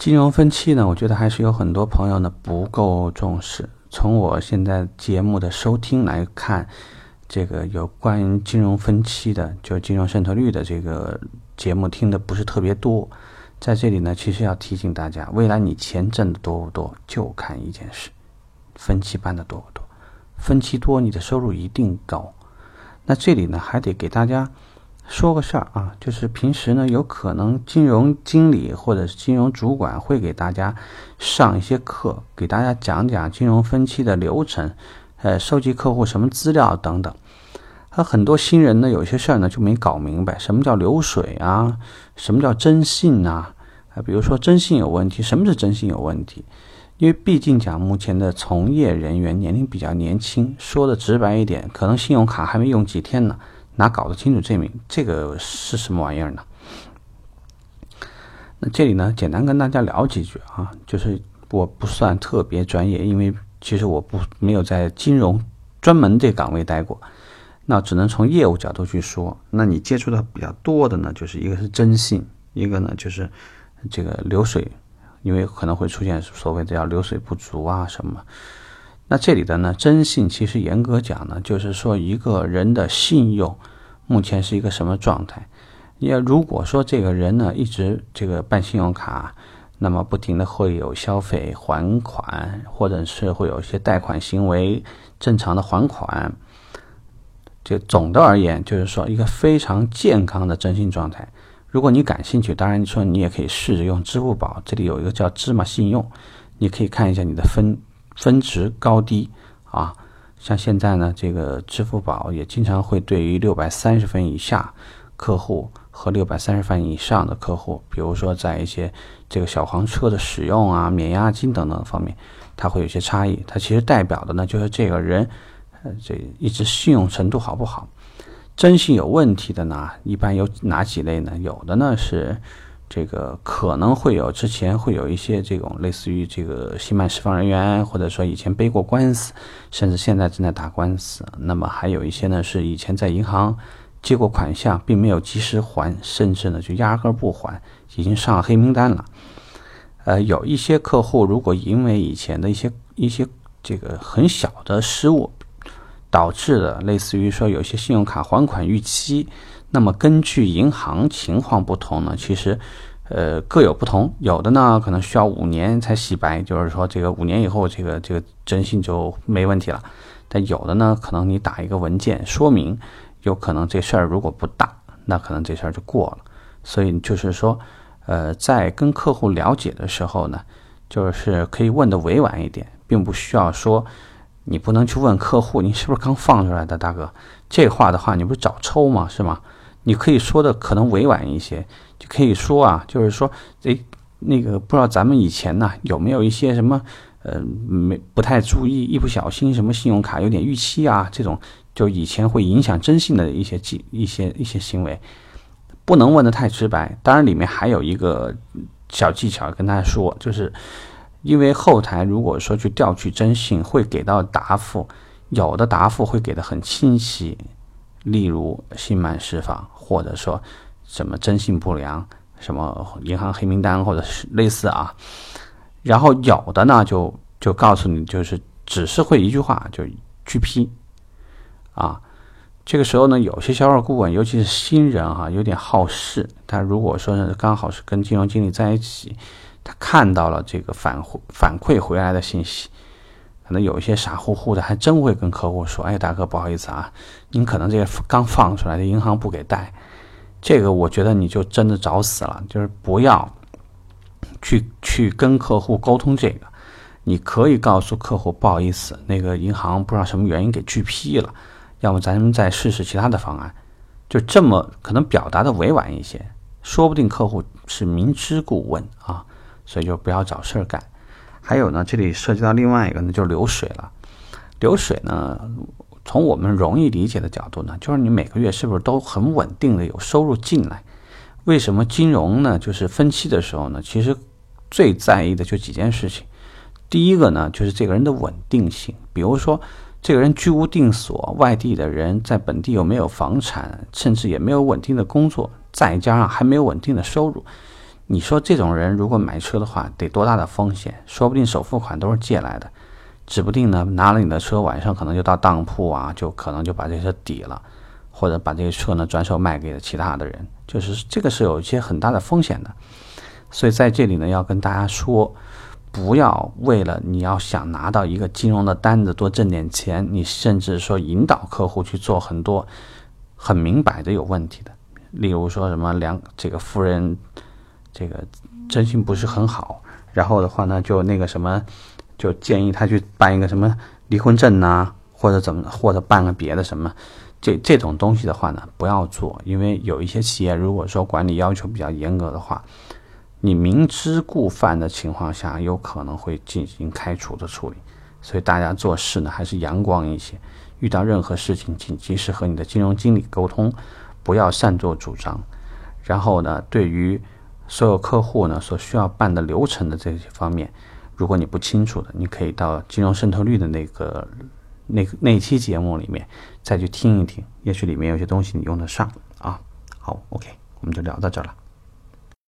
金融分期呢，我觉得还是有很多朋友呢不够重视。从我现在节目的收听来看，这个有关于金融分期的，就金融渗透率的这个节目听的不是特别多。在这里呢，其实要提醒大家，未来你钱挣的多不多，就看一件事：分期办的多不多。分期多，你的收入一定高。那这里呢，还得给大家。说个事儿啊，就是平时呢，有可能金融经理或者是金融主管会给大家上一些课，给大家讲讲金融分期的流程，呃，收集客户什么资料等等。他很多新人呢，有些事儿呢就没搞明白，什么叫流水啊，什么叫征信啊？啊，比如说征信有问题，什么是征信有问题？因为毕竟讲目前的从业人员年龄比较年轻，说的直白一点，可能信用卡还没用几天呢。哪搞得清楚证明？这个是什么玩意儿呢？那这里呢，简单跟大家聊几句啊，就是我不算特别专业，因为其实我不没有在金融专门这岗位待过，那只能从业务角度去说。那你接触的比较多的呢，就是一个是征信，一个呢就是这个流水，因为可能会出现所谓的叫流水不足啊什么。那这里的呢，征信其实严格讲呢，就是说一个人的信用目前是一个什么状态。也如果说这个人呢一直这个办信用卡，那么不停的会有消费还款，或者是会有一些贷款行为正常的还款，就总的而言就是说一个非常健康的征信状态。如果你感兴趣，当然你说你也可以试着用支付宝，这里有一个叫芝麻信用，你可以看一下你的分。分值高低啊，像现在呢，这个支付宝也经常会对于六百三十分以下客户和六百三十分以上的客户，比如说在一些这个小黄车的使用啊、免押金等等方面，它会有些差异。它其实代表的呢，就是这个人呃，这一直信用程度好不好。征信有问题的呢，一般有哪几类呢？有的呢是。这个可能会有之前会有一些这种类似于这个刑满释放人员，或者说以前背过官司，甚至现在正在打官司。那么还有一些呢是以前在银行借过款项，并没有及时还，甚至呢就压根不还，已经上了黑名单了。呃，有一些客户如果因为以前的一些一些这个很小的失误，导致的类似于说有些信用卡还款逾期。那么根据银行情况不同呢，其实，呃各有不同。有的呢可能需要五年才洗白，就是说这个五年以后这个这个征信就没问题了。但有的呢可能你打一个文件说明，有可能这事儿如果不大，那可能这事儿就过了。所以就是说，呃在跟客户了解的时候呢，就是可以问的委婉一点，并不需要说。你不能去问客户，你是不是刚放出来的，大哥？这话的话，你不是找抽吗？是吗？你可以说的可能委婉一些，就可以说啊，就是说，哎，那个不知道咱们以前呢有没有一些什么，呃，没不太注意，一不小心什么信用卡有点逾期啊，这种就以前会影响征信的一些技一些一些行为，不能问的太直白。当然里面还有一个小技巧跟大家说，就是。因为后台如果说去调取征信，会给到答复，有的答复会给的很清晰，例如刑满释放，或者说什么征信不良，什么银行黑名单，或者是类似啊。然后有的呢，就就告诉你，就是只是会一句话，就拒批啊。这个时候呢，有些销售顾问，尤其是新人哈，有点好事，他如果说是刚好是跟金融经理在一起。他看到了这个反反馈回来的信息，可能有一些傻乎乎的，还真会跟客户说：“哎，大哥，不好意思啊，您可能这个刚放出来的银行不给贷。”这个我觉得你就真的找死了，就是不要去去跟客户沟通这个。你可以告诉客户：“不好意思，那个银行不知道什么原因给拒批了，要么咱们再试试其他的方案。”就这么可能表达的委婉一些，说不定客户是明知故问啊。所以就不要找事儿干。还有呢，这里涉及到另外一个呢，就是流水了。流水呢，从我们容易理解的角度呢，就是你每个月是不是都很稳定的有收入进来？为什么金融呢？就是分期的时候呢，其实最在意的就几件事情。第一个呢，就是这个人的稳定性，比如说这个人居无定所，外地的人在本地又没有房产，甚至也没有稳定的工作，再加上还没有稳定的收入。你说这种人如果买车的话，得多大的风险？说不定首付款都是借来的，指不定呢拿了你的车，晚上可能就到当铺啊，就可能就把这车抵了，或者把这个车呢转手卖给了其他的人，就是这个是有一些很大的风险的。所以在这里呢，要跟大家说，不要为了你要想拿到一个金融的单子多挣点钱，你甚至说引导客户去做很多很明摆的有问题的，例如说什么两这个夫人。这个征信不是很好，然后的话呢，就那个什么，就建议他去办一个什么离婚证呐，或者怎么，或者办个别的什么，这这种东西的话呢，不要做，因为有一些企业如果说管理要求比较严格的话，你明知故犯的情况下，有可能会进行开除的处理。所以大家做事呢，还是阳光一些，遇到任何事情，请及时和你的金融经理沟通，不要擅作主张。然后呢，对于所有客户呢所需要办的流程的这些方面，如果你不清楚的，你可以到金融渗透率的那个那那期节目里面再去听一听，也许里面有些东西你用得上啊。好，OK，我们就聊到这了。